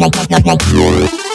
like.